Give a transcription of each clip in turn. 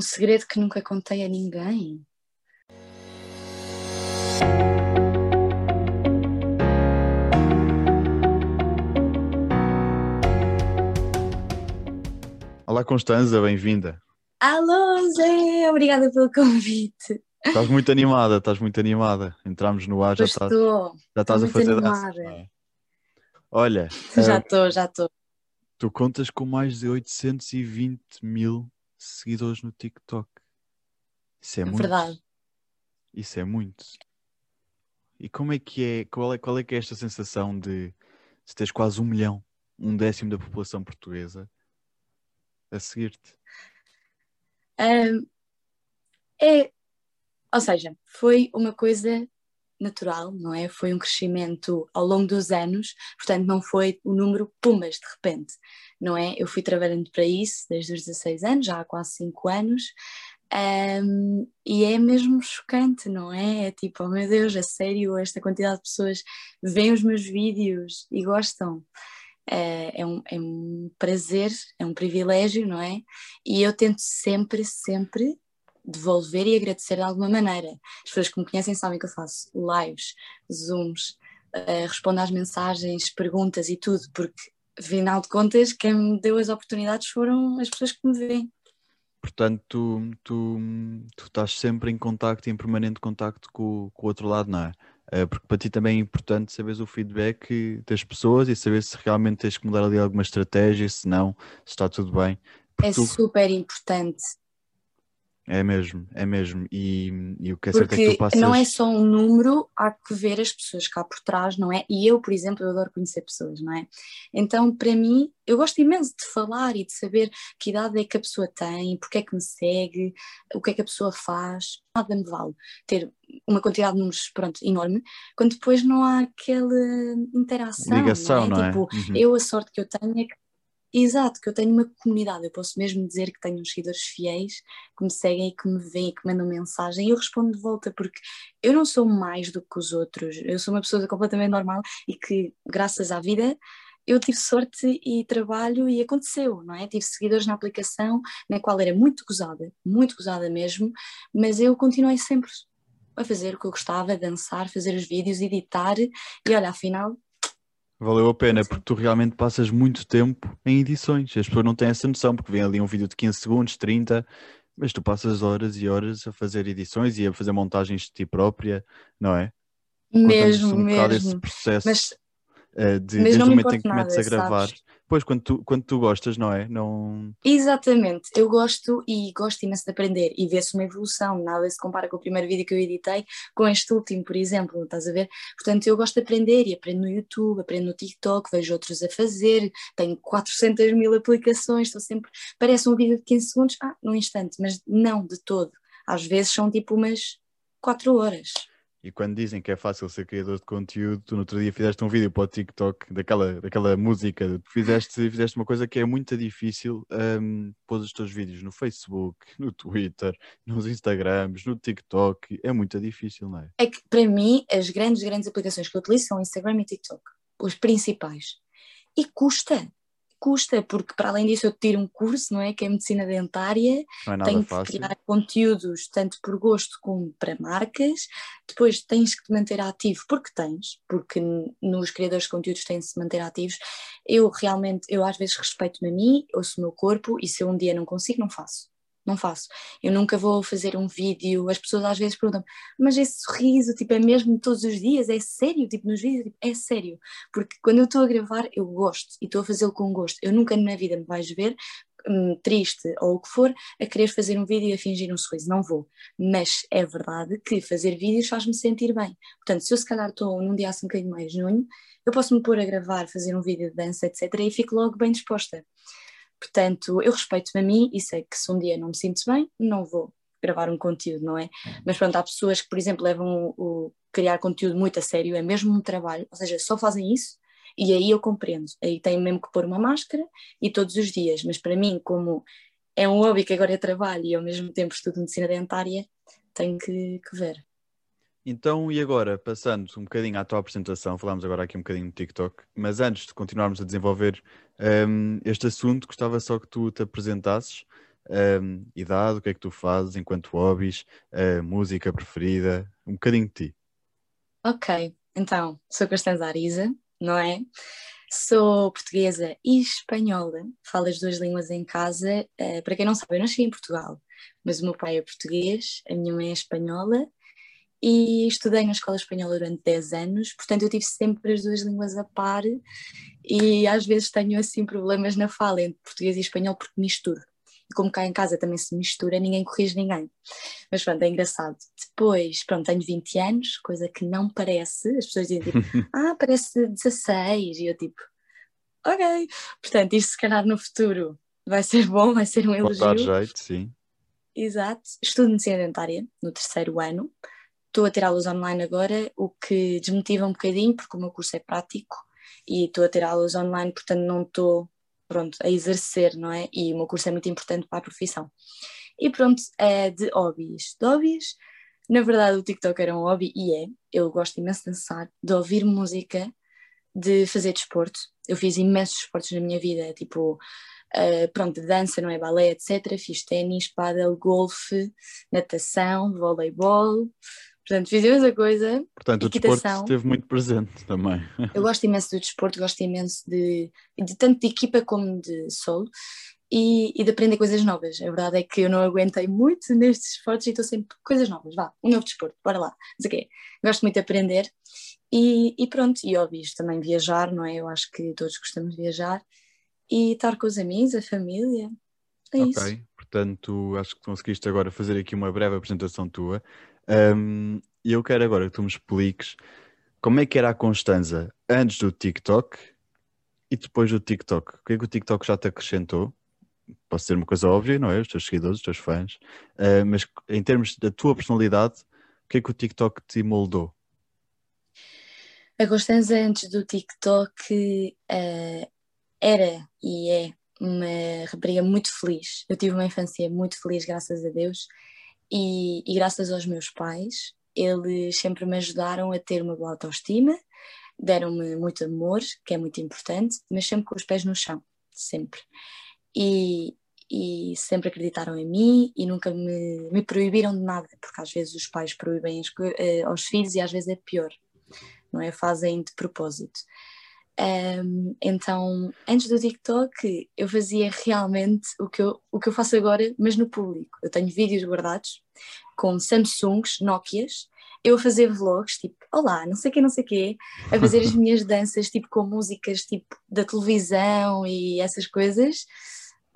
Um segredo que nunca contei a ninguém. Olá Constanza, bem-vinda. Alô, Zé, obrigada pelo convite. Estás muito animada, estás muito animada. Entramos no ar, já Pois estás, estou, já estás a muito fazer animada. não é? Olha, já eh, estou, já estou. tu contas com mais de 820 mil seguidores no TikTok. Isso é É muito. verdade. Isso é muito. E como é que é, qual é, qual é que é esta sensação de se tens quase um milhão, um décimo da população portuguesa a seguir-te? Ahm, é, ou seja, foi uma coisa natural, não é? Foi um crescimento ao longo dos anos, portanto não foi o número pumas de repente, não é? Eu fui trabalhando para isso desde os 16 anos, já há quase 5 anos, ahm, e é mesmo chocante, não é? É tipo, oh meu Deus, a sério, esta quantidade de pessoas veem os meus vídeos e gostam. É, é um, é um prazer, é um privilégio, não é? E eu tento sempre, sempre devolver e agradecer de alguma maneira. As pessoas que me conhecem sabem que eu faço lives, zooms, eh, respondo às mensagens, perguntas e tudo, porque afinal de contas quem me deu as oportunidades foram as pessoas que me veem. Portanto, tu, tu, tu estás sempre em contacto em permanente contacto com, com o outro lado, não é? Eh, Porque para ti também é importante saberes o feedback das pessoas e saber se realmente tens que mudar ali alguma estratégia, se não, se está tudo bem. Porque É tu- super importante, é mesmo, é mesmo. E, e o que é certo é que tu passas. não é só um número, há que ver as pessoas cá por trás, não é? E eu, por exemplo, eu adoro conhecer pessoas, não é? Então, para mim, eu gosto imenso de falar e de saber que idade é que a pessoa tem, porque é que me segue, o que é que a pessoa faz. Nada me vale ter uma quantidade de números, pronto, enorme, quando depois não há aquela interação, Ligação, não não é? é? Tipo, Uhum. eu a sorte que eu tenho é que Exato, que eu tenho uma comunidade, eu posso mesmo dizer que tenho uns seguidores fiéis que me seguem que me veem e que mandam mensagem e eu respondo de volta porque eu não sou mais do que os outros, eu sou uma pessoa completamente normal e que, graças à vida, eu tive sorte e trabalho e aconteceu, não é? Tive seguidores na aplicação na qual era muito gozada, muito gozada mesmo, mas eu continuei sempre a fazer o que eu gostava, dançar, fazer os vídeos, editar e olha, afinal Valeu a pena, porque tu realmente passas muito tempo em edições. As pessoas não têm essa noção, porque vem ali um vídeo de 15 segundos, 30, mas tu passas horas e horas a fazer edições e a fazer montagens de ti própria, não é? Mesmo, um bocado esse mesmo. processo Mas eh, de, desde o me momento em que começas a gravar. sabes? Pois, quando tu, quando tu gostas, não é? Não... Exatamente, eu gosto e gosto imenso de aprender. E vê-se uma evolução, nada se compara com o primeiro vídeo que eu editei com este último, por exemplo, estás a ver? Portanto, eu gosto de aprender e aprendo no YouTube, aprendo no TikTok, vejo outros a fazer, tenho 400 mil aplicações, estou sempre, parece um vídeo de 15 segundos, ah, num instante, mas não de todo, às vezes são tipo umas 4 horas. E quando dizem que é fácil ser criador de conteúdo, tu no outro dia fizeste um vídeo para o TikTok daquela, daquela música, tu fizeste, fizeste uma coisa que é muito difícil, um, pôs os teus vídeos no Facebook, no Twitter, nos Instagrams, no TikTok, é muito difícil, não é? É que para mim as grandes, grandes aplicações que eu utilizo são Instagram e TikTok, os principais. E custa, custa, porque para além disso eu tiro um curso, não é? Que é medicina dentária, Não é nada tenho que fácil. criar conteúdos tanto por gosto como para marcas, depois tens que te manter ativo, porque tens, porque nos criadores de conteúdos têm de se manter ativos. Eu realmente, eu às vezes respeito-me a mim, ouço o meu corpo e se eu um dia não consigo, não faço. Não faço. Eu nunca vou fazer um vídeo. As pessoas às vezes perguntam, mas esse sorriso, tipo, é mesmo todos os dias? É sério? Tipo, nos vídeos, tipo, é sério. Porque quando eu estou a gravar, eu gosto e estou a fazê-lo com gosto. Eu nunca na vida me vais ver hum, triste ou o que for a querer fazer um vídeo e a fingir um sorriso. Não vou. Mas é verdade que fazer vídeos faz-me sentir bem. Portanto, se eu se calhar estou num dia assim um bocadinho mais junho, eu posso me pôr a gravar, fazer um vídeo de dança, etc. e fico logo bem disposta. Portanto, eu respeito-me a mim e sei que se um dia não me sinto bem, não vou gravar um conteúdo, não é? Mas pronto, há pessoas que, por exemplo, levam o, o criar conteúdo muito a sério, é mesmo um trabalho, ou seja, só fazem isso e aí eu compreendo. Aí tenho mesmo que pôr uma máscara e todos os dias, mas para mim, como é um hobby que agora é trabalho e ao mesmo tempo estudo medicina dentária, tenho que, que ver. Então, e agora, passando um bocadinho à tua apresentação, falámos agora aqui um bocadinho do TikTok, mas antes de continuarmos a desenvolver um, este assunto, gostava só que tu te apresentasses um, idade, o que é que tu fazes enquanto hobbies, uh, música preferida, um bocadinho de ti. Ok, então, sou Constanza Ariza, não é? Sou portuguesa e espanhola, falo as duas línguas em casa. Uh, para quem não sabe, eu nasci em Portugal, mas o meu pai é português, a minha mãe é espanhola e estudei na escola espanhola durante 10 anos, portanto eu tive sempre as duas línguas a par e às vezes tenho assim problemas na fala entre português e espanhol porque misturo. E como cá em casa também se mistura, ninguém corrige ninguém. Mas pronto, é engraçado. Depois, pronto, tenho 20 anos, coisa que não parece. As pessoas dizem tipo, ah, parece 16. E eu tipo, ok. Portanto, isto se calhar no futuro vai ser bom, vai ser um elogio. Pode dar jeito, sim. Exato. Estudo medicina dentária no terceiro ano. Estou a ter aulas online agora, o que desmotiva um bocadinho, porque o meu curso é prático e estou a ter aulas online, portanto não estou pronto, a exercer, não é? E o meu curso é muito importante para a profissão. E pronto, é de hobbies. De hobbies, na verdade o TikTok era um hobby e é. Eu gosto imenso de dançar, de ouvir música, de fazer desporto. Eu fiz imensos esportes na minha vida, tipo, uh, pronto, dança, não é? Balé, etc. Fiz ténis, paddle, golfe, natação, voleibol, Portanto, fiz a mesma coisa. Portanto, equitação. o desporto esteve muito presente também. Eu gosto imenso do desporto, gosto imenso de, de tanto de equipa como de solo e, e, de aprender coisas novas. A verdade é que eu não aguentei muito nestes esportes e estou sempre coisas novas. Vá, um novo desporto, bora lá. Mas okay. gosto muito de aprender e, e pronto, e óbvio, também viajar, não é? Eu acho que todos gostamos de viajar e estar com os amigos, a família. É okay. isso. Portanto, acho que conseguiste agora fazer aqui uma breve apresentação tua. Um, e eu quero agora que tu me expliques como é que era a Constanza antes do TikTok e depois do TikTok. O que é que o TikTok já te acrescentou? Pode ser uma coisa óbvia, não é? Os teus seguidores, os teus fãs. Uh, mas em termos da tua personalidade, o que é que o TikTok te moldou? A Constanza antes do TikTok uh, era e é uma rapariga muito feliz. Eu tive uma infância muito feliz, graças a Deus. E, e graças aos meus pais, eles sempre me ajudaram a ter uma boa autoestima, deram-me muito amor, que é muito importante, mas sempre com os pés no chão, sempre. E, e sempre acreditaram em mim e nunca me, me proibiram de nada, porque às vezes os pais proíbem eh, aos filhos e às vezes é pior, não é? Fazem de propósito. Um, então, antes do TikTok, eu fazia realmente o que eu, o que eu faço agora, mas no público. Eu tenho vídeos guardados com Samsungs, Nokias, eu a fazer vlogs, tipo, olá, não sei o que, não sei o quê, a fazer as minhas danças, tipo, com músicas, tipo, da televisão e essas coisas,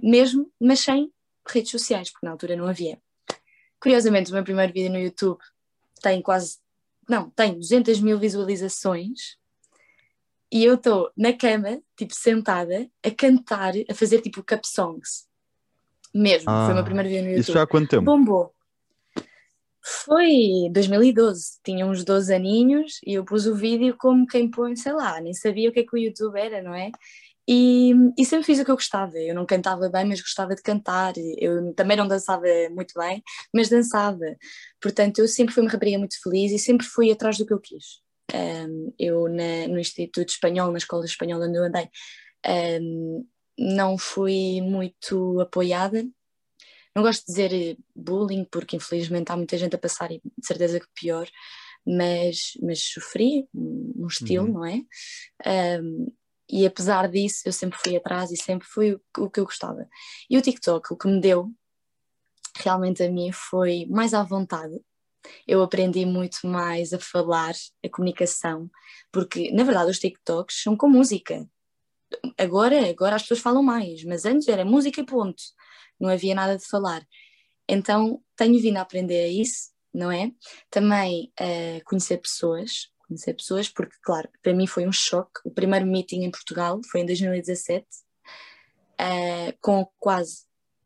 mesmo, mas sem redes sociais, porque na altura não havia. Curiosamente, o meu primeiro vídeo no YouTube tem quase, não, tem 200 mil visualizações, e eu estou na cama, tipo, sentada, a cantar, a fazer tipo cup songs. Mesmo, ah, foi o meu ah, primeiro vídeo no YouTube. Isso já há quanto tempo? Bombou. Foi 2012, tinha uns 12 aninhos e eu pus o vídeo como quem põe, sei lá, nem sabia o que é que o YouTube era, não é? E, e, sempre fiz o que eu gostava. Eu não cantava bem, mas gostava de cantar. Eu também não dançava muito bem, mas dançava. Portanto, eu sempre fui uma rapariga muito feliz e sempre fui atrás do que eu quis. Um, eu na, no Instituto Espanhol, na escola espanhola onde eu andei, um, não fui muito apoiada. Não gosto de dizer bullying, porque infelizmente há muita gente a passar e de certeza que pior, mas, mas sofri um estilo, uhum. não é? Um, e apesar disso, eu sempre fui atrás e sempre fui o, o que eu gostava. E o TikTok, o que me deu realmente a mim foi mais à vontade eu aprendi muito mais a falar, a comunicação, porque na verdade os TikToks são com música. Agora, agora as pessoas falam mais, mas antes era música e ponto, não havia nada de falar. Então tenho vindo a aprender isso, não é? Também a conhecer pessoas, conhecer pessoas, porque claro, para mim foi um choque. O primeiro meeting em Portugal foi em 2017, uh, eh, com quase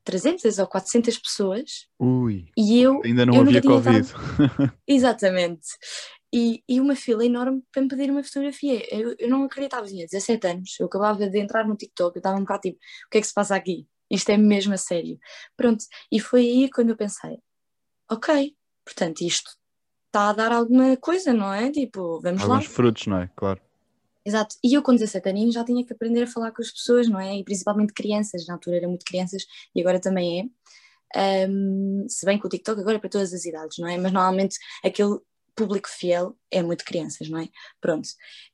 300 ou 400 pessoas. Ui, e eu, ainda não eu havia Covid. Exatamente. E, e, uma fila enorme para me pedir uma fotografia. Eu, eu não acreditava, tinha 17 anos, eu acabava de entrar no TikTok, eu estava um bocado tipo, o que é que se passa aqui? Isto é mesmo a sério. Pronto, e foi aí quando eu pensei, ok, portanto isto está a dar alguma coisa, não é? Tipo, vamos Alguns lá. Alguns frutos, não é? Claro. Exato. E eu com 17 aninhos já tinha que aprender a falar com as pessoas, não é? E principalmente crianças, na altura era muito crianças e agora também é. Um, se bem que o TikTok agora é para todas as idades, não é? Mas normalmente aquele público fiel é muito crianças, não é? Pronto.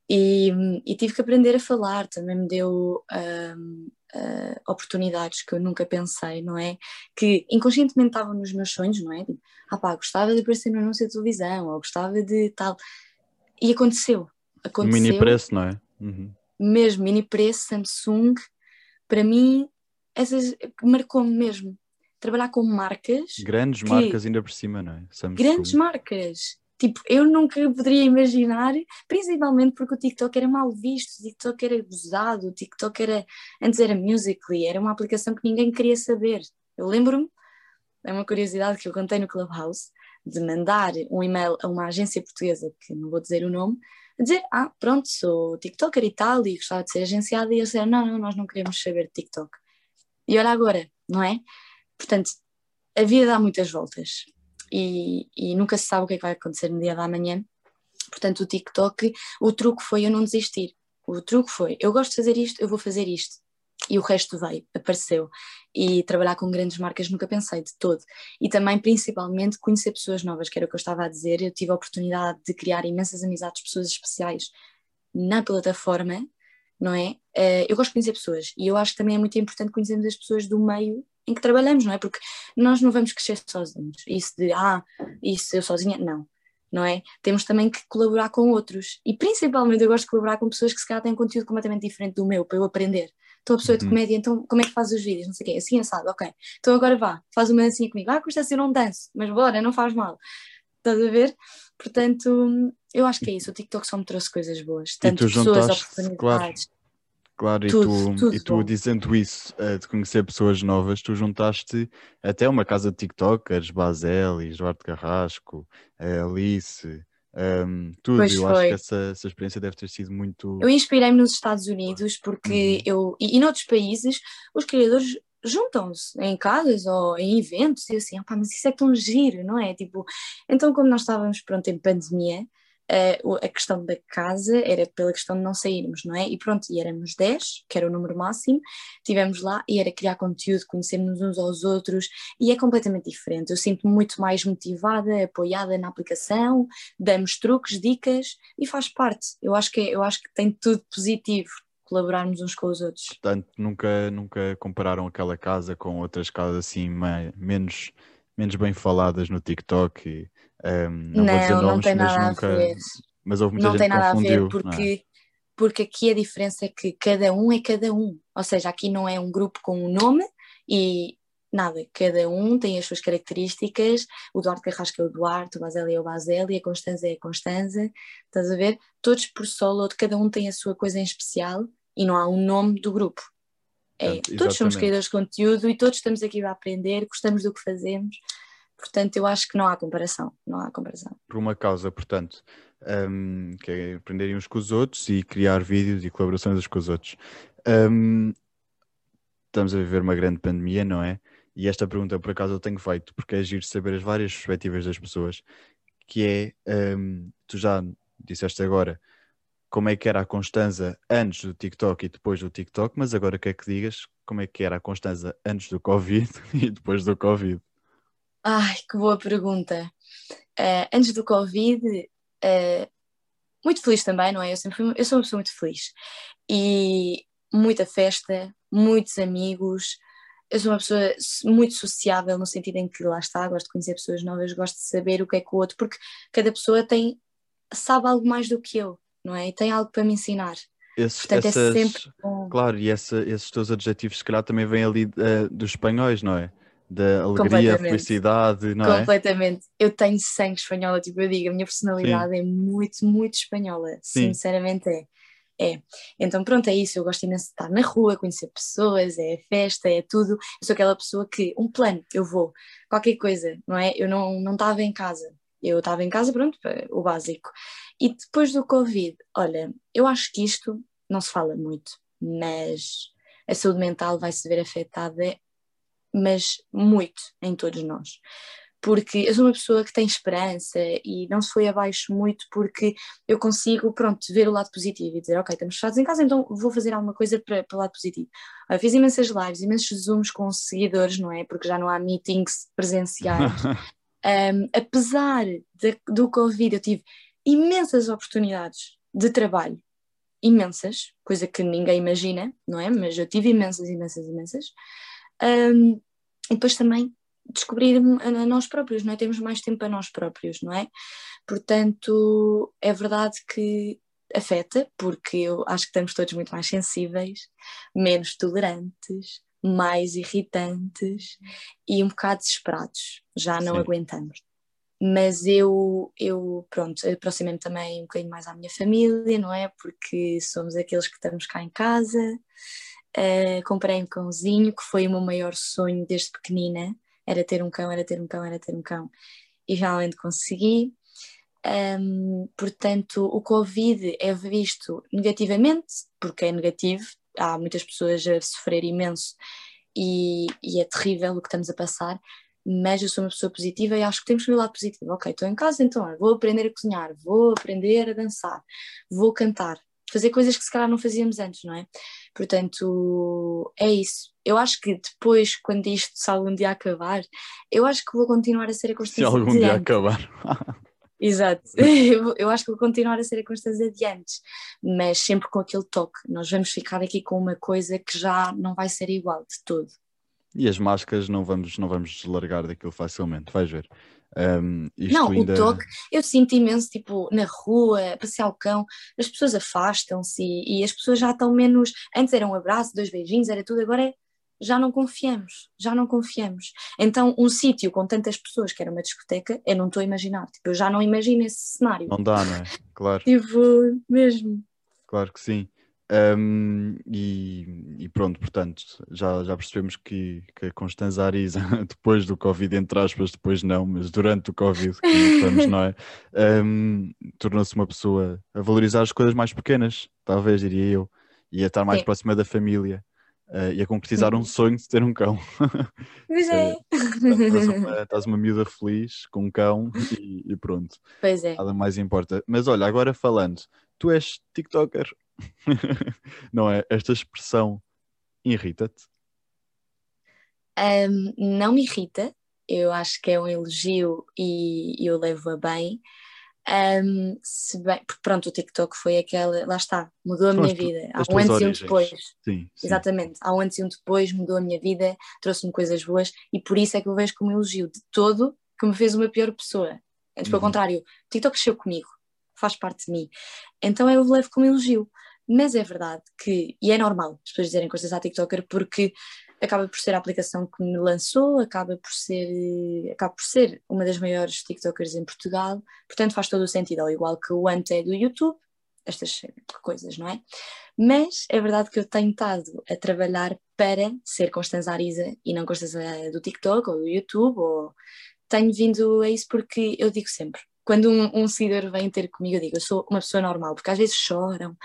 E, e tive que aprender a falar, também me deu um, uh, oportunidades que eu nunca pensei, não é? Que inconscientemente estavam nos meus sonhos, não é? Tipo, ah pá, gostava de aparecer no anúncio de televisão, ou gostava de tal. E aconteceu. Aconteceu mini preço, não é? Uhum. Mesmo, mini preço, Samsung, para mim, essas marcou-me mesmo. Trabalhar com marcas. Grandes que, marcas ainda por cima, não é? Samsung. Grandes marcas. Tipo, eu nunca poderia imaginar, principalmente porque o TikTok era mal visto, o TikTok era abusado, o TikTok era, antes era Musical.ly, era uma aplicação que ninguém queria saber. Eu lembro-me, é uma curiosidade que eu contei no Clubhouse, de mandar um e-mail a uma agência portuguesa, que não vou dizer o nome, dizer, ah, pronto, sou TikToker e tal, e gostava de ser agenciada, e eles disseram, não, não, nós não queremos saber de TikTok. E olha agora, não é? Portanto, a vida dá muitas voltas e, e nunca se sabe o que é que vai acontecer no dia da manhã. Portanto, o TikTok, o truque foi eu não desistir. O truque foi, eu gosto de fazer isto, eu vou fazer isto. E o resto veio, apareceu. E trabalhar com grandes marcas nunca pensei de todo. E também, principalmente, conhecer pessoas novas, que era o que eu estava a dizer. Eu tive a oportunidade de criar imensas amizades, pessoas especiais na plataforma, não é? Eh, eu gosto de conhecer pessoas e eu acho que também é muito importante conhecermos as pessoas do meio em que trabalhamos, não é? Porque nós não vamos crescer sozinhos. Isso de, ah, isso eu sozinha, não. Não é? Temos também que colaborar com outros. E principalmente eu gosto de colaborar com pessoas que se calhar têm um conteúdo completamente diferente do meu, para eu aprender. Então a pessoa de uhum. comédia, então como é que faz os vídeos? Não sei o quê, assim assado, ok. Então agora vá, faz uma dancinha comigo. Ah, custa ser um danço, mas bora, não faz mal. Estás a ver? Portanto, eu acho que é isso. O TikTok só me trouxe coisas boas. Tanto pessoas, oportunidades. Claro Claro, tudo, e tu, tudo e tu dizendo isso, uh, de conhecer pessoas novas, tu juntaste até uma casa de TikTokers, Basel, Eduardo Carrasco, Alice, um, tudo. Pois eu foi. acho que essa, essa experiência deve ter sido muito. Eu inspirei-me nos Estados Unidos porque uhum. eu, e, e noutros países, os criadores juntam-se em casas ou em eventos e assim, mas isso é tão giro, não é? Tipo, então, como nós estávamos pronto em pandemia, a questão da casa era pela questão de não sairmos, não é? E pronto, e éramos 10, que era o número máximo, estivemos lá e era criar conteúdo, conhecermos uns aos outros e é completamente diferente. Eu sinto-me muito mais motivada, apoiada na aplicação, damos truques, dicas e faz parte. Eu acho que, eu acho que tem tudo positivo colaborarmos uns com os outros. Portanto, nunca, nunca compararam aquela casa com outras casas assim menos, menos bem faladas no TikTok e um, não, não, nomes, não tem nada nunca... a ver. Mas houve muita não gente tem nada confundiu, a ver porque, é? porque aqui a diferença é que cada um é cada um. Ou seja, aqui não é um grupo com um nome e nada, cada um tem as suas características. O Duarte Carrasco é o Duarte, o Baseli é o Baseli, a Constanza é a Constanza. Estás a ver? Todos por solo, cada um tem a sua coisa em especial e não há um nome do grupo. É, todos somos criadores de conteúdo e todos estamos aqui a aprender, gostamos do que fazemos. Portanto, eu acho que não há comparação, não há comparação. Por uma causa, portanto, um, que é aprenderem uns com os outros e criar vídeos e colaborações uns com os outros. Um, estamos a viver uma grande pandemia, não é? E esta pergunta, por acaso, eu tenho feito, porque é giro saber as várias perspectivas das pessoas, que é, um, tu já disseste agora, como é que era a Constanza antes do TikTok e depois do TikTok, mas agora quer que digas como é que era a Constanza antes do Covid e depois do Covid. Ai, que boa pergunta. Uh, antes do Covid, uh, muito feliz também, não é? Eu, sempre fui, eu sou uma pessoa muito feliz. E muita festa, muitos amigos. Eu sou uma pessoa muito sociável, no sentido em que lá está, gosto de conhecer pessoas novas, gosto de saber o que é que o outro, porque cada pessoa tem, sabe algo mais do que eu, não é? E tem algo para me ensinar. Esses, Portanto, é essas, é sempre bom. Claro, e essa, esses teus adjetivos, se calhar, também vêm ali uh, dos espanhóis, não é? Da alegria, felicidade, não é? Completamente. Eu tenho sangue espanhola, tipo eu digo, a minha personalidade Sim. é muito, muito espanhola, Sim. sinceramente é. É, então pronto, é isso. Eu gosto imenso de estar na rua, conhecer pessoas, é festa, é tudo. Eu sou aquela pessoa que, um plano, eu vou, qualquer coisa, não é? Eu não estava em casa, eu estava em casa, pronto, o básico. E depois do Covid, olha, eu acho que isto não se fala muito, mas a saúde mental vai se ver afetada mas muito em todos nós. porque eu sou uma pessoa que tem esperança e não se foi abaixo muito porque eu consigo, pronto, ver o lado positivo e dizer, ok, estamos fechados em casa, então vou fazer alguma coisa para, para o lado positivo. Eu fiz imensas lives, imensos zooms com seguidores, não é? Porque já não há meetings presenciais. um, apesar de, do Covid, eu tive imensas oportunidades de trabalho, imensas, coisa que ninguém imagina, não é? Mas eu tive imensas, imensas, imensas. Um, e depois também descobrir a nós próprios, não é? Temos mais tempo a nós próprios, não é? Portanto, é verdade que afeta, porque eu acho que estamos todos muito mais sensíveis, menos tolerantes, mais irritantes e um bocado desesperados, já não Sim. aguentamos. Mas eu, eu pronto, aproximei-me também um bocadinho mais à minha família, não é? Porque somos aqueles que estamos cá em casa. Uh, comprei um cãozinho, que foi o meu maior sonho desde pequenina, era ter um cão, era ter um cão, era ter um cão, e realmente consegui. Um, portanto, o Covid é visto negativamente, porque é negativo, há muitas pessoas a sofrer imenso e, e, é terrível o que estamos a passar, mas eu sou uma pessoa positiva e acho que temos que ver lado positivo. Ok, estou em casa, então vou aprender a cozinhar, vou aprender a dançar, vou cantar, fazer coisas que se calhar não fazíamos antes, não é? Portanto, é isso. Eu acho que depois, quando isto se algum dia acabar, eu acho que vou continuar a ser a constância. Se algum dia antes. acabar. Exato, eu, eu acho que vou continuar a ser a constância de antes, mas sempre com aquele toque. Nós vamos ficar aqui com uma coisa que já não vai ser igual de todo. E as máscaras não vamos, não vamos largar daquilo facilmente, vais ver. Um, não, ainda... o toque, eu sinto imenso, tipo, na rua, passear o cão, as pessoas afastam-se e, e, as pessoas já estão menos. Antes era um abraço, dois beijinhos, era tudo, agora é, já não confiamos, já não confiamos. Então, um sítio com tantas pessoas que era uma discoteca, eu não estou a imaginar, tipo, eu já não imagino esse cenário. Não dá, não é? Claro. tipo, mesmo. Claro que sim. Um, e, e, pronto, portanto, já, já percebemos que, que a Constanza Ariza, depois do Covid, entre aspas, depois não, mas durante o Covid, que estamos, não é? Um, Tornou-se uma pessoa a valorizar as coisas mais pequenas, talvez, diria eu, e a estar mais Sim. próxima da família. Uh, e a concretizar um uhum. sonho de ter um cão. Pois é. estás, uma, estás uma miúda feliz com um cão e, e, pronto. Pois é. Nada mais importa. Mas olha, agora falando, tu és TikToker não é? Esta expressão irrita-te? Um, não me irrita, eu acho que é um elogio e eu levo a bem. Um, se bem, porque pronto, o TikTok foi aquela, lá está, mudou a minha vida. Há um antes e um depois. Sim, sim. Exatamente, há um antes e um depois, mudou a minha vida, trouxe-me coisas boas e por isso é que eu vejo como elogio de todo que me fez uma pior pessoa. Antes, pelo uhum. contrário, o TikTok cresceu comigo, faz parte de mim. Então eu levo como elogio. Mas é verdade que, e é normal as pessoas dizerem coisas à TikToker porque acaba por ser a aplicação que me lançou, acaba por ser, acaba por ser uma das maiores TikTokers em Portugal, portanto faz todo o sentido, ao igual que o Ante é do YouTube, estas coisas, não é? Mas é verdade que eu tenho estado a trabalhar para ser Constanza Arisa e não Constanza do TikTok ou do YouTube, ou tenho vindo a isso porque eu digo sempre, quando um, um seguidor vem ter comigo, eu digo, eu sou uma pessoa normal, porque às vezes choram,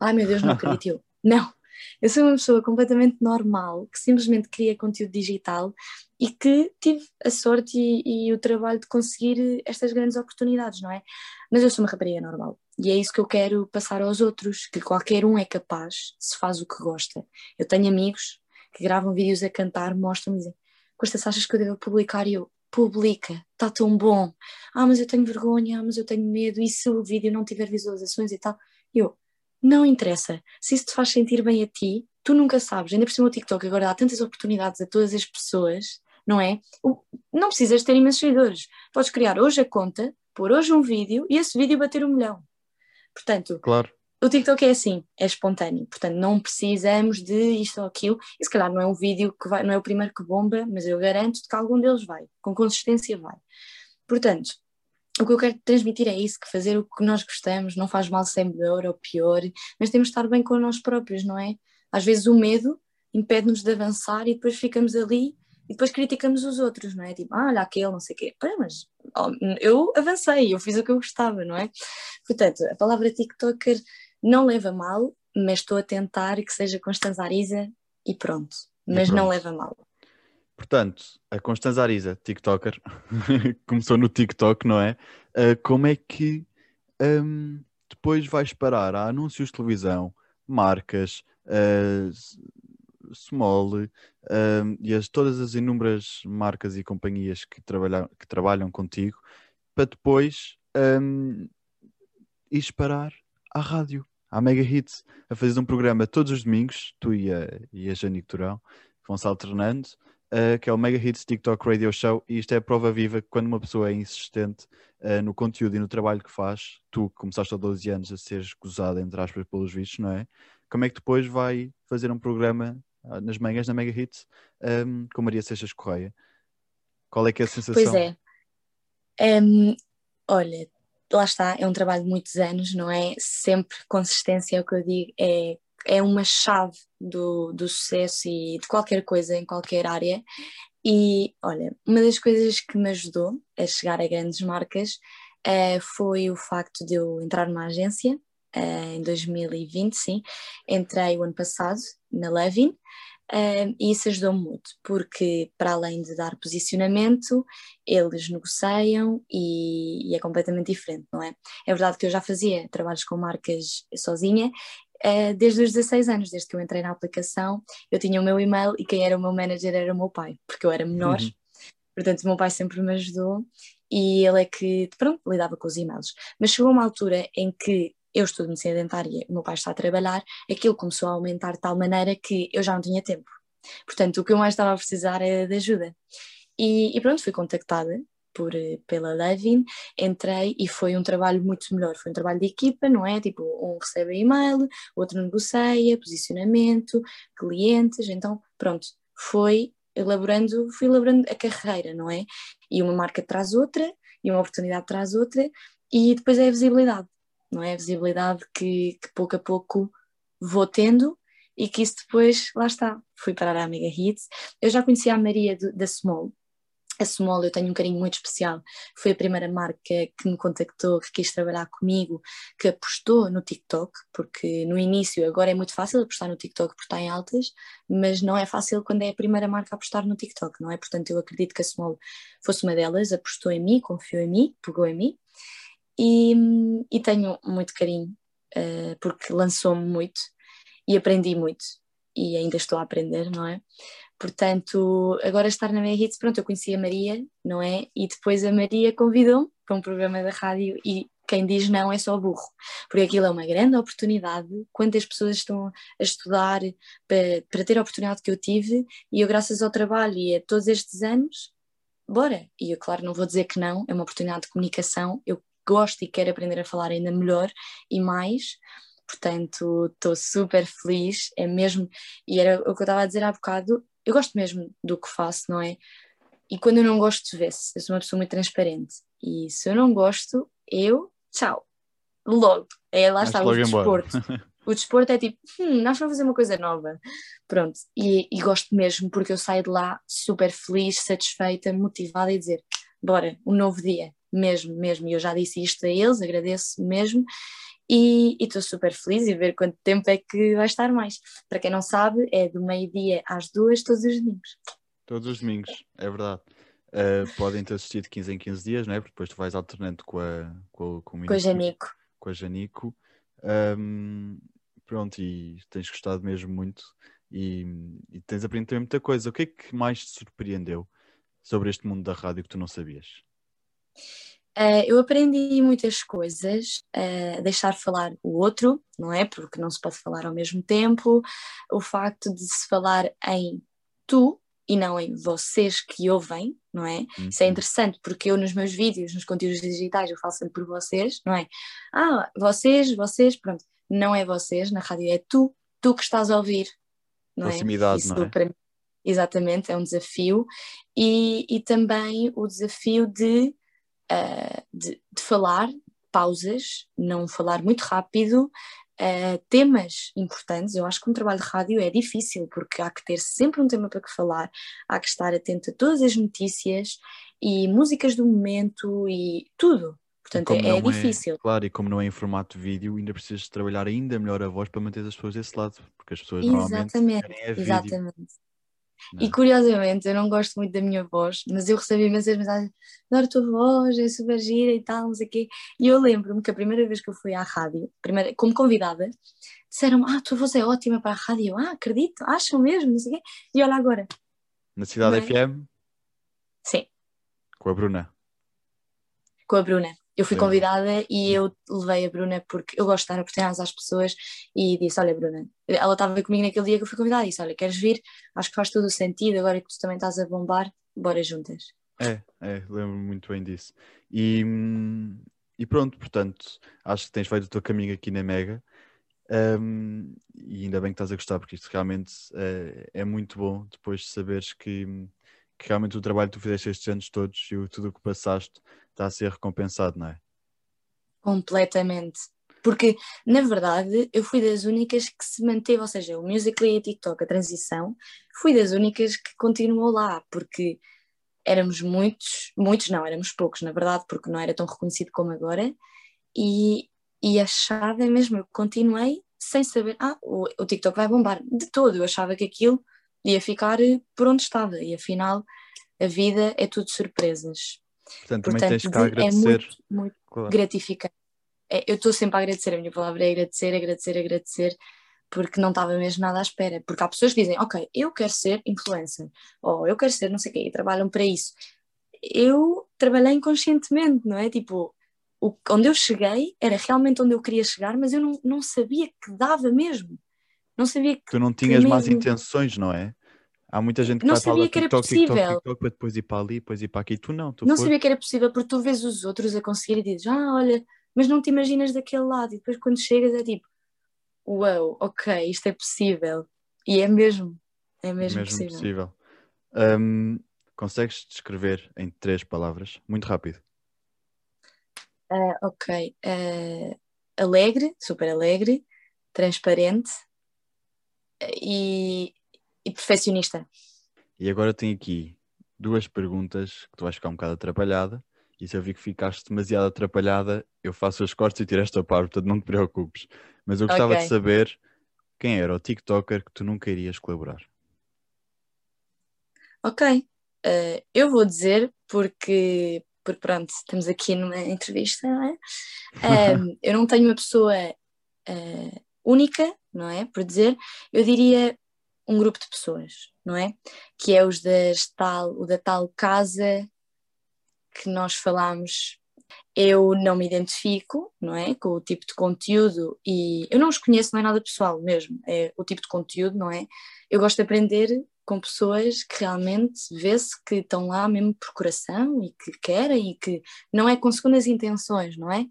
ai meu Deus, não acredito, eu, não, eu sou uma pessoa completamente normal, que simplesmente cria conteúdo digital e que tive a sorte e, e, o trabalho de conseguir estas grandes oportunidades, não é? Mas eu sou uma rapariga normal e é isso que eu quero passar aos outros, que qualquer um é capaz se faz o que gosta. Eu tenho amigos que gravam vídeos a cantar, mostram-me e dizem, Costa, achas que eu devo publicar? E eu, publica, está tão bom. Ah, mas eu tenho vergonha, ah, mas eu tenho medo, e se o vídeo não tiver visualizações e tal? Eu, não interessa. Se isso te faz sentir bem a ti, tu nunca sabes. Ainda por cima o TikTok agora dá tantas oportunidades a todas as pessoas, não é? Não precisas ter imensos seguidores. Podes criar hoje a conta, pôr hoje um vídeo e esse vídeo bater um milhão. Portanto, claro o TikTok é assim, é espontâneo, portanto não precisamos de isto ou aquilo, e se calhar não é um vídeo que vai, não é o primeiro que bomba, mas eu garanto que algum deles vai, com consistência vai. Portanto, o que eu quero transmitir é isso, que fazer o que nós gostamos não faz mal ser melhor ou pior, mas temos de estar bem com nós próprios, não é? Às vezes o medo impede-nos de avançar e depois ficamos ali e depois criticamos os outros, não é? Tipo, ah, olha aquele, não sei o quê. Pá, mas oh, eu avancei, eu fiz o que eu gostava, não é? Portanto, a palavra TikToker não leva mal, mas estou a tentar que seja Constanza Arisa e pronto. Mas e pronto. não leva mal. Portanto, a Constanza Ariza, TikToker, começou no TikTok, não é? Uh, como é que um, depois vais parar a anúncios de televisão, marcas, uh, Small uh, e as, todas as inúmeras marcas e companhias que, trabalham, que trabalham contigo, para depois um, ires parar à rádio, à Mega Hits, a fazer um programa todos os domingos, tu e a, e a Janico Turão, vão se alternando, uh, que é o Mega Hits TikTok Radio Show, e isto é a prova viva que quando uma pessoa é insistente uh, no conteúdo e no trabalho que faz, tu que começaste há 12 anos a seres gozada, entre aspas, pelos vistos, não é? Como é que depois vai fazer um programa uh, nas manhãs na Mega Hits um, com Maria Seixas Correia? Qual é que é a sensação? Pois é. Um, olha, lá está, é um trabalho de muitos anos, não é? Sempre consistência é o que eu digo, é é uma chave do, do sucesso e de qualquer coisa em qualquer área. E olha, uma das coisas que me ajudou a chegar a grandes marcas uh, foi o facto de eu entrar numa agência uh, em 2020, sim. Entrei o ano passado na Levin. E isso ajudou-me muito, porque para além de dar posicionamento, eles negociam e, e, é completamente diferente, não é? É verdade que eu já fazia trabalhos com marcas sozinha uh, desde os 16 anos, desde que eu entrei na aplicação, eu tinha o meu e-mail e quem era o meu manager era o meu pai, porque eu era menor, uhum. portanto o meu pai sempre me ajudou e ele é que, pronto, lidava com os e-mails. Mas chegou uma altura em que eu estudo medicina dentária, o meu pai está a trabalhar, aquilo começou a aumentar de tal maneira que eu já não tinha tempo. Portanto, o que eu mais estava a precisar era de ajuda. E, e pronto, fui contactada por, pela Levin, entrei e foi um trabalho muito melhor, foi um trabalho de equipa, não é? Tipo, um recebe e-mail, outro negocia, posicionamento, clientes, então pronto, foi elaborando, fui elaborando a carreira, não é? E uma marca traz outra, e uma oportunidade traz outra, e depois é a visibilidade, não é? A visibilidade que, que pouco a pouco vou tendo e que isso depois, lá está, fui parar a Amiga Hits. Eu já conhecia a Maria do, da Small, a Small eu tenho um carinho muito especial. Foi a primeira marca que me contactou, que quis trabalhar comigo, que apostou no TikTok, porque no início agora é muito fácil apostar no TikTok porque está em altas, mas não é fácil quando é a primeira marca a apostar no TikTok, não é? Portanto, eu acredito que a Small fosse uma delas, apostou em mim, confiou em mim, pegou em mim e, e tenho muito carinho uh, porque lançou-me muito e aprendi muito e ainda estou a aprender, não é? Portanto, agora estar na Meia Hits, pronto, eu conheci a Maria, não é? E depois a Maria convidou-me para um programa da rádio e quem diz não é só burro, porque aquilo é uma grande oportunidade. Quantas pessoas estão a estudar para, para ter a oportunidade que eu tive e eu, graças ao trabalho e a todos estes anos, bora. E eu, claro, não vou dizer que não, é uma oportunidade de comunicação. Eu gosto e quero aprender a falar ainda melhor e mais. Portanto, estou super feliz, é mesmo, e era o que eu estava a dizer há bocado, eu gosto mesmo do que faço, não é? E quando eu não gosto, vê-se. Eu sou uma pessoa muito transparente. E se eu não gosto, eu, tchau. Logo. É, lá está, o desporto. o desporto é tipo, hum, nós vamos fazer uma coisa nova. Pronto. E, e gosto mesmo porque eu saio de lá super feliz, satisfeita, motivada e dizer, bora, um novo dia. Mesmo, mesmo. E eu já disse isto a eles, agradeço mesmo e estou super feliz e ver quanto tempo é que vai estar mais. Para quem não sabe, é do meio-dia às duas, todos os domingos. Todos os domingos, é verdade. Uh, podem ter assistido de 15 em 15 dias, não é? Porque depois tu vais alternando com a, com, com, com a Janico. Com a Janico. Um, pronto, e tens gostado mesmo muito e, e tens aprendido muita coisa. O que é que mais te surpreendeu sobre este mundo da rádio que tu não sabias? Uh, eu aprendi muitas coisas, uh, deixar falar o outro, não é? Porque não se pode falar ao mesmo tempo, o facto de se falar em tu e não em vocês que ouvem, não é? Uhum. Isso é interessante porque eu nos meus vídeos, nos conteúdos digitais, eu falo sempre por vocês, não é? Ah, vocês, vocês, pronto, não é vocês, na rádio é tu, tu que estás a ouvir, não é? Proximidade, é? Isso não é? Para exatamente, é um desafio e, e também o desafio de uh, de, de, falar, pausas, não falar muito rápido, uh, temas importantes. Eu acho que um trabalho de rádio é difícil, porque há que ter sempre um tema para que falar, há que estar atento a todas as notícias e músicas do momento e tudo. Portanto, é, é, difícil. É, claro, e como não é em formato vídeo, ainda precisas trabalhar ainda melhor a voz para manter as pessoas desse lado, porque as pessoas exatamente, normalmente querem E curiosamente, eu não gosto muito da minha voz, mas eu recebi imensas mensagens: adoro a tua voz, é super gira e tal, não sei o quê. E eu lembro-me que a primeira vez que eu fui à rádio, primeira, como convidada, disseram-me: Ah, a tua voz é ótima para a rádio. Eu, ah, acredito, acham mesmo, não sei o quê. E olha agora, Na Cidade é? FM, sim, com a Bruna. com a Bruna. Eu fui convidada e eu levei a Bruna porque eu gosto de dar oportunidades às pessoas e disse: Olha, Bruna, ela estava comigo naquele dia que eu fui convidada e disse: Olha, queres vir? Acho que faz todo o sentido, agora que tu também estás a bombar, bora juntas. É, é, lembro-me muito bem disso. E, e pronto, portanto, acho que tens feito o teu caminho aqui na Mega. hum, e ainda bem que estás a gostar, porque isto realmente é, é muito bom depois de saberes que, que realmente o trabalho que tu fizeste estes anos todos e o- tudo o que passaste está a ser recompensado, não é? Completamente. Porque, na verdade, eu fui das únicas que se manteve, ou seja, o Musical.ly e a TikTok, a transição, fui das únicas que continuou lá, porque éramos muitos, muitos não, éramos poucos, na verdade, porque não era tão reconhecido como agora, e, e achava mesmo, eu continuei sem saber, ah, o, o TikTok vai bombar, de todo, eu achava que aquilo ia ficar eh, por onde estava, e afinal, a vida é tudo surpresas. Portanto, também Portanto, tens que é agradecer. muito, muito Claro. gratificante. É, eu estou sempre a agradecer, a minha palavra é agradecer, agradecer, agradecer, porque não estava mesmo nada à espera. Porque há pessoas que dizem, ok, eu quero ser influencer, ou eu quero ser não sei o quê, e trabalham para isso. Eu trabalhei inconscientemente, não é? Tipo, o, onde eu cheguei era realmente onde eu queria chegar, mas eu não, não sabia que dava mesmo. Não sabia que. Tu não tinhas más mesmo- intenções, não é? Há muita gente que Não vai para sabia que era TikTok, TikTok, possível. TikTok, para depois ir para ali, depois ir para aqui. Tu não, tu não foste- sabia que era possível, porque tu vês os outros a conseguir e dizes, ah, olha, mas não te imaginas daquele lado, e depois quando chegas é tipo, uau, ok, isto é possível. E é mesmo, é mesmo, mesmo possível. possível. Hum, consegues descrever em três palavras? Muito rápido. Ah, ok, ah, alegre, super alegre, transparente e, e perfeccionista. E agora tenho aqui duas perguntas que tu vais ficar um bocado atrapalhada. E se eu vi que ficaste demasiado atrapalhada, eu faço as cortes e tiro esta parte, portanto não te preocupes. Mas eu gostava de Ok. saber quem era o TikToker que tu nunca irias colaborar. Ok, eh, eu vou dizer porque, porque pronto, estamos aqui numa entrevista, não é? Eu não tenho uma pessoa eh, única, não é? Por dizer, eu diria um grupo de pessoas, não é? Que é os das tal, o da tal casa que nós falámos. Eu não me identifico, não é? Com o tipo de conteúdo e eu não os conheço, não é nada pessoal mesmo, é o tipo de conteúdo, não é? Eu gosto de aprender com pessoas que realmente vê-se que estão lá mesmo por coração e que querem e que não é com segundas intenções, não é?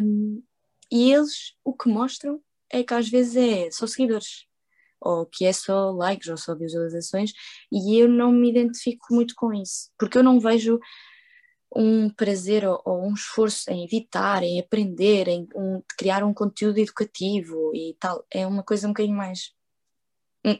Um, e eles o que mostram é que às vezes é só seguidores, ou que é só likes ou só visualizações, e eu não me identifico muito com isso, porque eu não vejo um prazer ou, ou um esforço em editar, em aprender, em um- criar um conteúdo educativo e tal. É uma coisa um bocadinho mais. hum,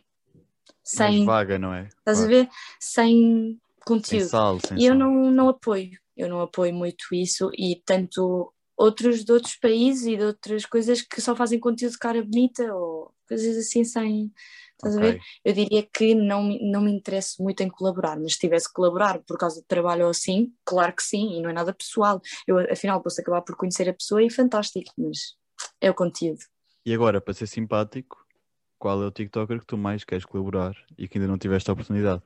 Mais sem. vaga, não é? Estás a Claro. ver? Sem Sem conteúdo. sal, sem E eu sal. não, não apoio, eu não apoio muito isso e tanto outros de outros países e de outras coisas que só fazem conteúdo de cara bonita ou coisas assim sem. Estás a ver? Eu diria que não, me- não me interesso muito em colaborar, mas se tivesse que colaborar por causa de trabalho ou assim, claro que sim, e não é nada pessoal. Eu afinal posso acabar por conhecer a pessoa e fantástico, mas é o conteúdo. E agora, para ser simpático, qual é o TikToker que tu mais queres colaborar e que ainda não tiveste a oportunidade?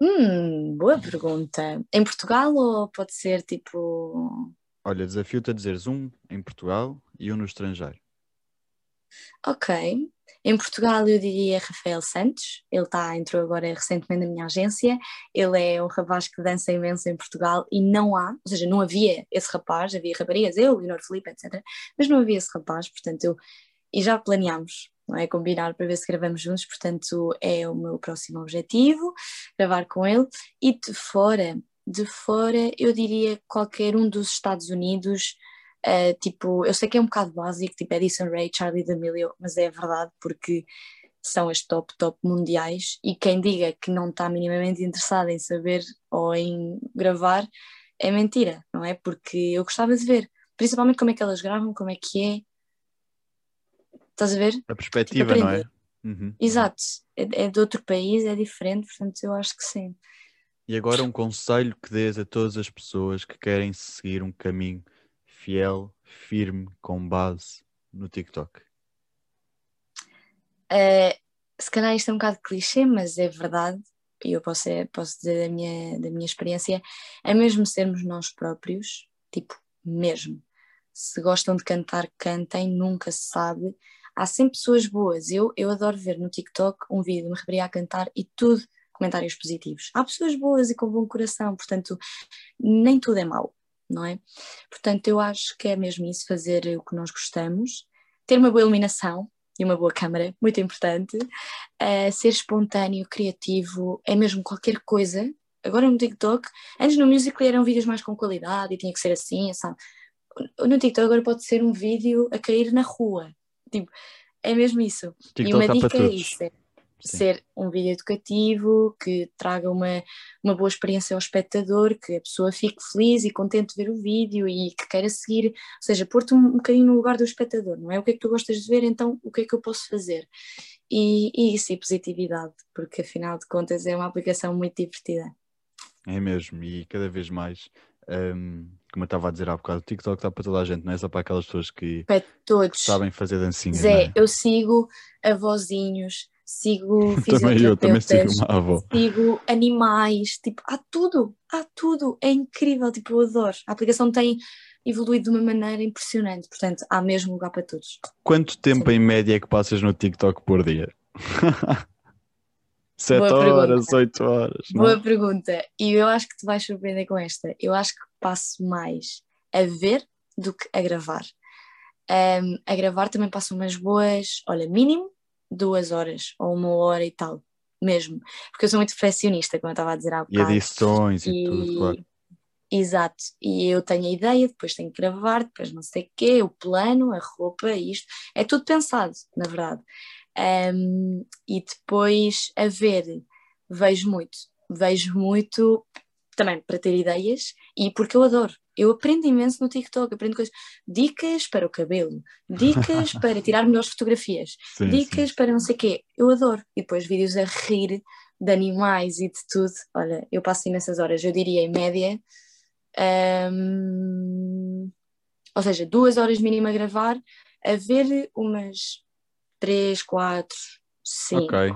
Hum, boa pergunta. Em Portugal ou pode ser tipo. Olha, desafio-te a dizeres um em Portugal e um no estrangeiro. Ok. Em Portugal eu diria Rafael Santos, ele tá, entrou agora recentemente na minha agência, ele é um rapaz que dança imenso em Portugal e não há, ou seja, não havia esse rapaz, havia raparigas, eu, Leonor Felipe, etc. Mas não havia esse rapaz, portanto eu, e já planeámos, não é? Combinar para ver se gravamos juntos, portanto é o meu próximo objetivo, gravar com ele. E de fora, de fora eu diria qualquer um dos Estados Unidos, Uh, tipo, eu sei que é um bocado básico, tipo Edison Ray, Charlie D'Amelio, mas é verdade porque são as top, top mundiais e quem diga que não está minimamente interessado em saber ou em gravar é mentira, não é? Porque eu gostava de ver, principalmente como é que elas gravam, como é que é. Estás a ver? A perspectiva, não é? aprender. Uhum. Exato, é, é de outro país, é diferente, portanto eu acho que sim. E agora um conselho que dês a todas as pessoas que querem seguir um caminho fiel, firme, com base no TikTok. Uh, se calhar isto é um bocado clichê, mas é verdade, e eu posso, posso dizer da minha, da minha experiência, é mesmo sermos nós próprios, tipo, mesmo. Se gostam de cantar, cantem, nunca se sabe há sempre pessoas boas. Eu, eu adoro ver no TikTok um vídeo de uma rapariga a cantar e tudo comentários positivos. Há pessoas boas e com bom coração, portanto, nem tudo é mau, não é? Portanto, eu acho que é mesmo isso, fazer o que nós gostamos, ter uma boa iluminação e uma boa câmera, muito importante, uh, ser espontâneo, criativo, é mesmo qualquer coisa. Agora no TikTok, antes no Musical.ly eram vídeos mais com qualidade e tinha que ser assim, sabe? No TikTok agora pode ser um vídeo a cair na rua, Tipo, é mesmo isso. TikTok e uma dica é isso: é ser um vídeo educativo, que traga uma, uma boa experiência ao espectador, que a pessoa fique feliz e contente de ver o vídeo e que queira seguir, ou seja, pôr-te um, um bocadinho no lugar do espectador, não é? O que é que tu gostas de ver, então o que é que eu posso fazer? E, e isso, e positividade, porque afinal de contas é uma aplicação muito divertida. É mesmo, e cada vez mais um, como eu estava a dizer há bocado, o TikTok está para toda a gente, não é só para aquelas pessoas que, para todos. que sabem fazer dancinha. Zé, é? eu sigo avózinhos, sigo também eu também sigo uma avó. sigo animais, tipo, há tudo, há tudo, é incrível, tipo, eu adoro. A aplicação tem evoluído de uma maneira impressionante, portanto, há mesmo lugar para todos. Quanto tempo Sim. em média é que passas no TikTok por dia? Sete Boa horas, pergunta. oito horas. não? Boa pergunta. E eu acho que te vais surpreender com esta. Eu acho que passo mais a ver do que a gravar. Um, a gravar também passo umas boas, olha, mínimo duas horas ou uma hora e tal, mesmo. Porque eu sou muito perfeccionista, como eu estava a dizer há E bocado. edições e, tudo, claro. Exato, e eu tenho a ideia, depois tenho que gravar, depois não sei o quê, o plano, a roupa, isto, é tudo pensado, na verdade. Um, e depois a ver, vejo muito, vejo muito também para ter ideias e porque eu adoro. Eu aprendo imenso no TikTok, aprendo coisas, dicas para o cabelo, dicas para tirar melhores fotografias, Sim, dicas sim. para não sei o quê. Eu adoro. E depois vídeos a rir de animais e de tudo. Olha, eu passo imensas horas, eu diria em média. hum, ou seja, duas horas mínimo a gravar, a ver umas três, quatro, cinco. Ok,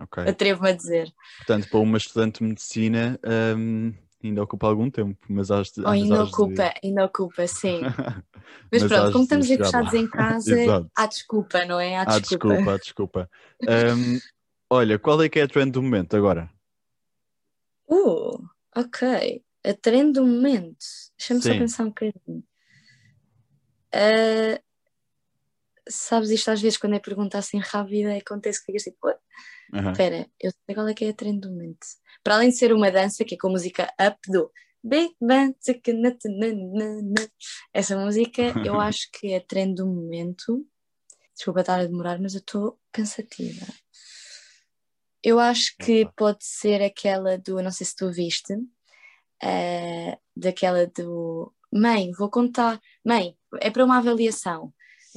ok. Atrevo-me a dizer. Portanto, para uma estudante de medicina hum, ainda ocupa algum tempo, mas às Ou ainda ocupa, ainda ocupa, sim. Mas, pronto, como estamos fechados em casa, há desculpa, não é? Há desculpa. desculpa, ah, desculpa. Hum, olha, qual é que é a trend do momento agora? Uh, ok. A trend do momento. Deixa-me só pensar um bocadinho. Ah, sabes isto às vezes quando é pergunta assim rápida acontece que ficas tipo, "Ué, Aham. espera, eu sei qual é que é a trend do momento. Para além de ser uma dança que é com a música up do Big Bang, essa música eu acho que é trend do momento. Desculpa estar a demorar, mas eu estou pensativa. Eu acho que pode ser aquela do, não sei se tu viste, eh, daquela do Mãe, vou contar, mãe, é para uma avaliação.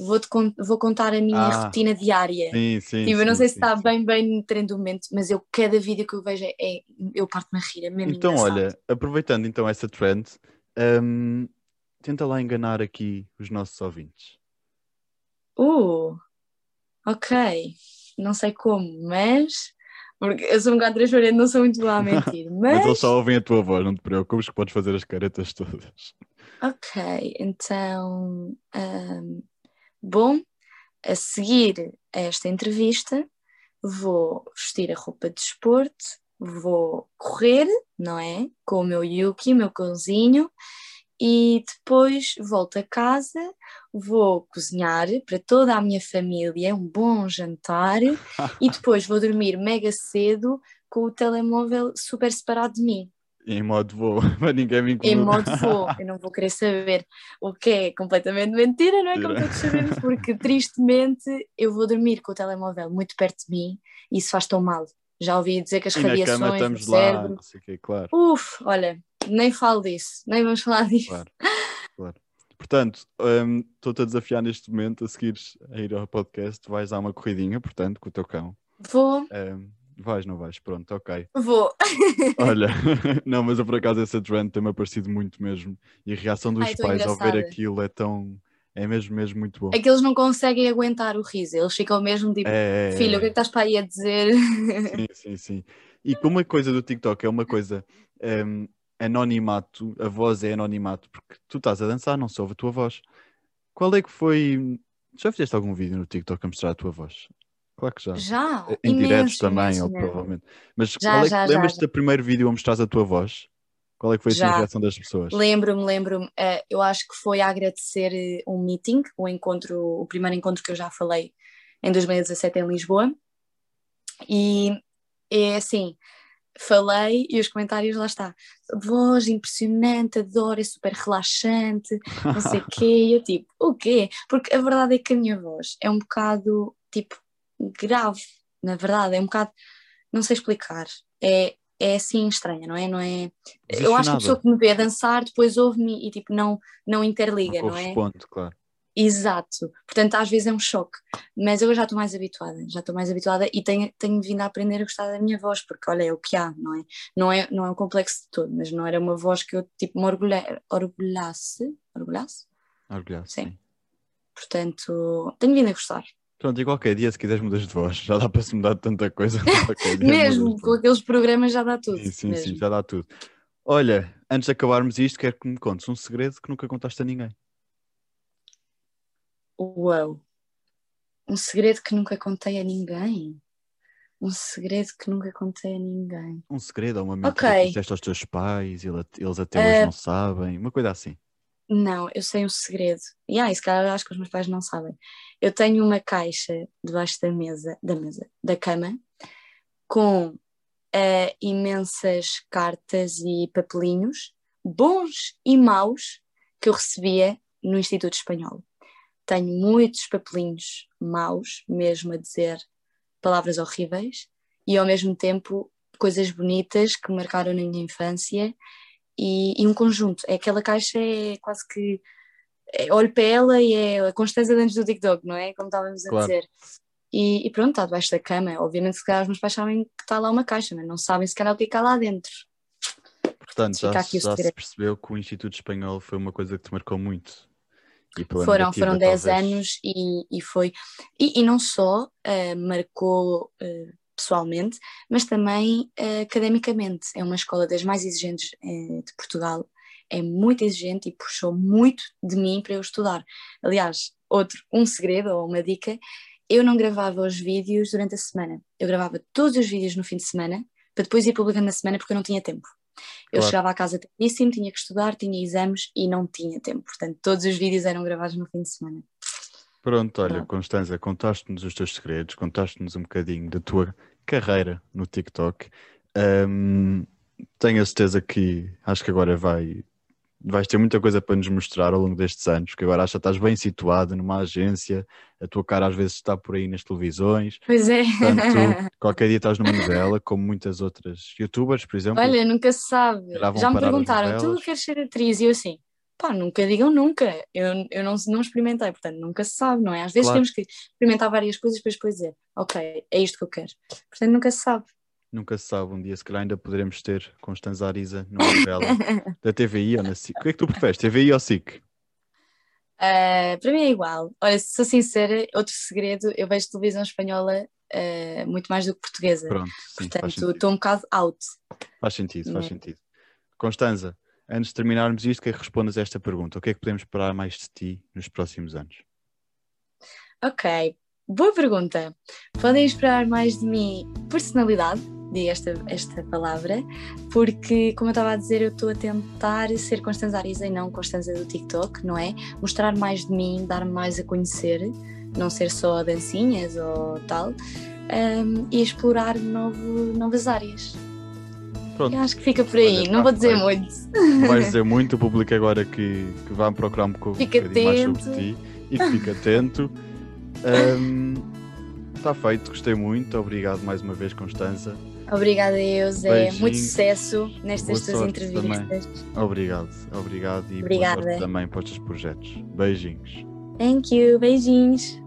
Vou-te con- vou contar a minha Ah, rotina diária. Sim, sim. Tipo, eu não sim, sei se sim, está sim. bem, bem no trem do momento, mas eu, cada vídeo que eu vejo, é, eu parto-me a rir, é mesmo Então, engraçado. olha, aproveitando então essa trend, hum, tenta lá enganar aqui os nossos ouvintes. Uh, ok. Não sei como, mas. Porque eu sou um bocado transparente, não sou muito boa a mentir. Mas Mas. eles só ouvem a tua voz, não te preocupes que podes fazer as caretas todas. Ok, então. ahm, bom, a seguir a esta entrevista, vou vestir a roupa de desporto, vou correr, não é? Com o meu Yuki, o meu cãozinho, e depois volto a casa, vou cozinhar para toda a minha família um bom jantar e depois vou dormir mega cedo com o telemóvel super separado de mim, Em modo voo, para ninguém me em incomodar. modo voo. Eu não vou querer saber o que é completamente mentira, não é? Como todos sabemos, porque tristemente eu vou dormir com o telemóvel muito perto de mim e isso faz tão mal. Já ouvi dizer que as E na cama radiações estamos lá, cérebro. não sei o quê, claro, Uf, olha, nem falo disso, nem vamos falar disso. claro, claro. Portanto, hum, estou-te a desafiar neste momento a seguires a ir ao podcast, vais dar uma corridinha, portanto, com o teu cão. Vou. Um, vais, não vais? Pronto, ok. Vou. Olha, não, mas eu por acaso essa trend tem-me aparecido muito mesmo. E a reação dos Ai, pais ao ver aquilo é tão. É mesmo, mesmo muito bom. É que eles não conseguem aguentar o riso, eles ficam mesmo tipo, É, é, filho, o que é é. que estás para aí a dizer? Sim, sim, sim. E como a coisa do TikTok é uma coisa hum, anonimato, a voz é anonimato, porque tu estás a dançar, não se ouve a tua voz. Qual é que foi. Já fizeste algum vídeo no TikTok a mostrar a tua voz? Claro que já. Já, Em diretos imenso, também, imenso ou provavelmente. Mas Já, qual é lembras-te do primeiro vídeo a mostrares a tua voz? Qual é que foi a reação das pessoas? Lembro-me, lembro-me, eh, eu acho que foi a agradecer eh, um meeting, o encontro, o primeiro encontro que eu já falei em 2017 em Lisboa. E é assim, falei e os comentários lá está. Voz impressionante, adoro, é super relaxante, não sei o quê. E eu tipo, o quê? Porque a verdade é que a minha voz é um bocado, tipo, grave, na verdade, é um bocado, não sei explicar. É, é assim estranha, não é? Não é? Eu acho que a pessoa que me vê a dançar depois ouve-me e tipo não, não interliga, Não não, é? corresponde, claro. Exato. Portanto, às vezes é um choque. Mas eu já estou mais habituada, já estou mais habituada e tenho, tenho vindo a aprender a gostar da minha voz, porque olha, é o que há, não é? Não é, não é um complexo de todo, mas não era uma voz que eu tipo me orgulha, orgulhasse. Orgulhasse? Orgulhoso, Sim. sim. Portanto, tenho vindo a gostar. Pronto, e qualquer dia, se quiseres mudas de voz, já dá para se mudar de tanta coisa. Dia Mesmo, com aqueles programas já dá tudo. Sim, sim, mesmo. sim, já dá tudo. Olha, antes de acabarmos isto, quero que me contes um segredo que nunca contaste a ninguém. Uau! Um segredo que nunca contei a ninguém. Um segredo que nunca contei a ninguém. Um segredo ou uma mentira Ok. que disseste aos teus pais, ele- eles até hoje Eh, não sabem, uma coisa assim. Não, eu sei um segredo. E ah, se calhar acho que os meus pais não sabem. Eu tenho uma caixa debaixo da mesa, da mesa, da cama, com eh, imensas cartas e papelinhos, bons e maus, que eu recebia no Instituto Espanhol. Tenho muitos papelinhos maus, mesmo a dizer palavras horríveis, e ao mesmo tempo coisas bonitas que marcaram na minha infância e, e um conjunto. É aquela caixa é quase que é, olho para ela e é a Constança de antes do TikTok, não é? Como estávamos a Claro. dizer. E, e pronto, está debaixo da cama. Obviamente, se calhar os meus pais sabem que está lá uma caixa, mas não sabem se calhar o que é há lá dentro. Portanto, já, já se percebeu que o Instituto Espanhol foi uma coisa que te marcou muito. Foram negativa, foram 10 talvez. anos e, e foi. E, e não só eh, marcou eh, pessoalmente, mas também eh, academicamente. É uma escola das mais exigentes eh, de Portugal. É muito exigente e puxou muito de mim para eu estudar. Aliás, outro, um segredo ou uma dica: eu não gravava os vídeos durante a semana. Eu gravava todos os vídeos no fim de semana para depois ir publicando na semana porque eu não tinha tempo. Eu Claro. chegava à casa tardíssimo, tinha que estudar, tinha exames e não tinha tempo. Portanto, todos os vídeos eram gravados no fim de semana. Pronto, olha, Pronto. Constanza, contaste-nos os teus segredos, contaste-nos um bocadinho da tua carreira no TikTok. Ahm, tenho a certeza que acho que agora vai, vais ter muita coisa para nos mostrar ao longo destes anos, porque agora acho que estás bem situada numa agência, a tua cara às vezes está por aí nas televisões. Pois é. Portanto, qualquer dia estás numa novela, como muitas outras youtubers, por exemplo. Olha, nunca se sabe. Já me perguntaram, tu queres ser atriz? E eu assim, pá, nunca digam nunca. Eu, eu não, não experimentei, portanto, nunca se sabe, não é? Às vezes Claro. temos que experimentar várias coisas para depois dizer, ok, é isto que eu quero. Portanto, nunca se sabe. Nunca se sabe, um dia se calhar ainda poderemos ter Constanza Ariza numa novela da TVI ou na SIC. O que é que tu preferes, TVI ou SIC? Ah, para mim é igual. Olha, se sou sincera, outro segredo, eu vejo televisão espanhola ah, muito mais do que portuguesa. Pronto, sim, Portanto, estou um bocado out. Faz sentido, faz Né? sentido. Constanza, antes de terminarmos isto, quero que respondas a esta pergunta. O que é que podemos esperar mais de ti nos próximos anos? Ok, boa pergunta. Podem esperar mais de mim personalidade, digo esta, esta palavra, porque, como eu estava a dizer, eu estou a tentar ser Constanza Ariza e não Constanza do TikTok, não é? Mostrar mais de mim, dar mais a conhecer, não ser só dancinhas ou tal, um, e explorar novo, novas áreas. Pronto, Eu acho que fica por aí, não tá vou dizer feito. muito. vais dizer muito, o público agora que, que vai procurar um, pouco, um Fica bocadinho mais sobre atento. ti e que fica atento. Ahm, Está feito, gostei muito. Obrigado mais uma vez, Constanza. Obrigada, eu, Zé. Muito Beijinhos. sucesso nestas Boa tuas entrevistas. Obrigado, obrigado e boa Obrigada. sorte também para os teus projetos. Beijinhos. Thank you, beijinhos.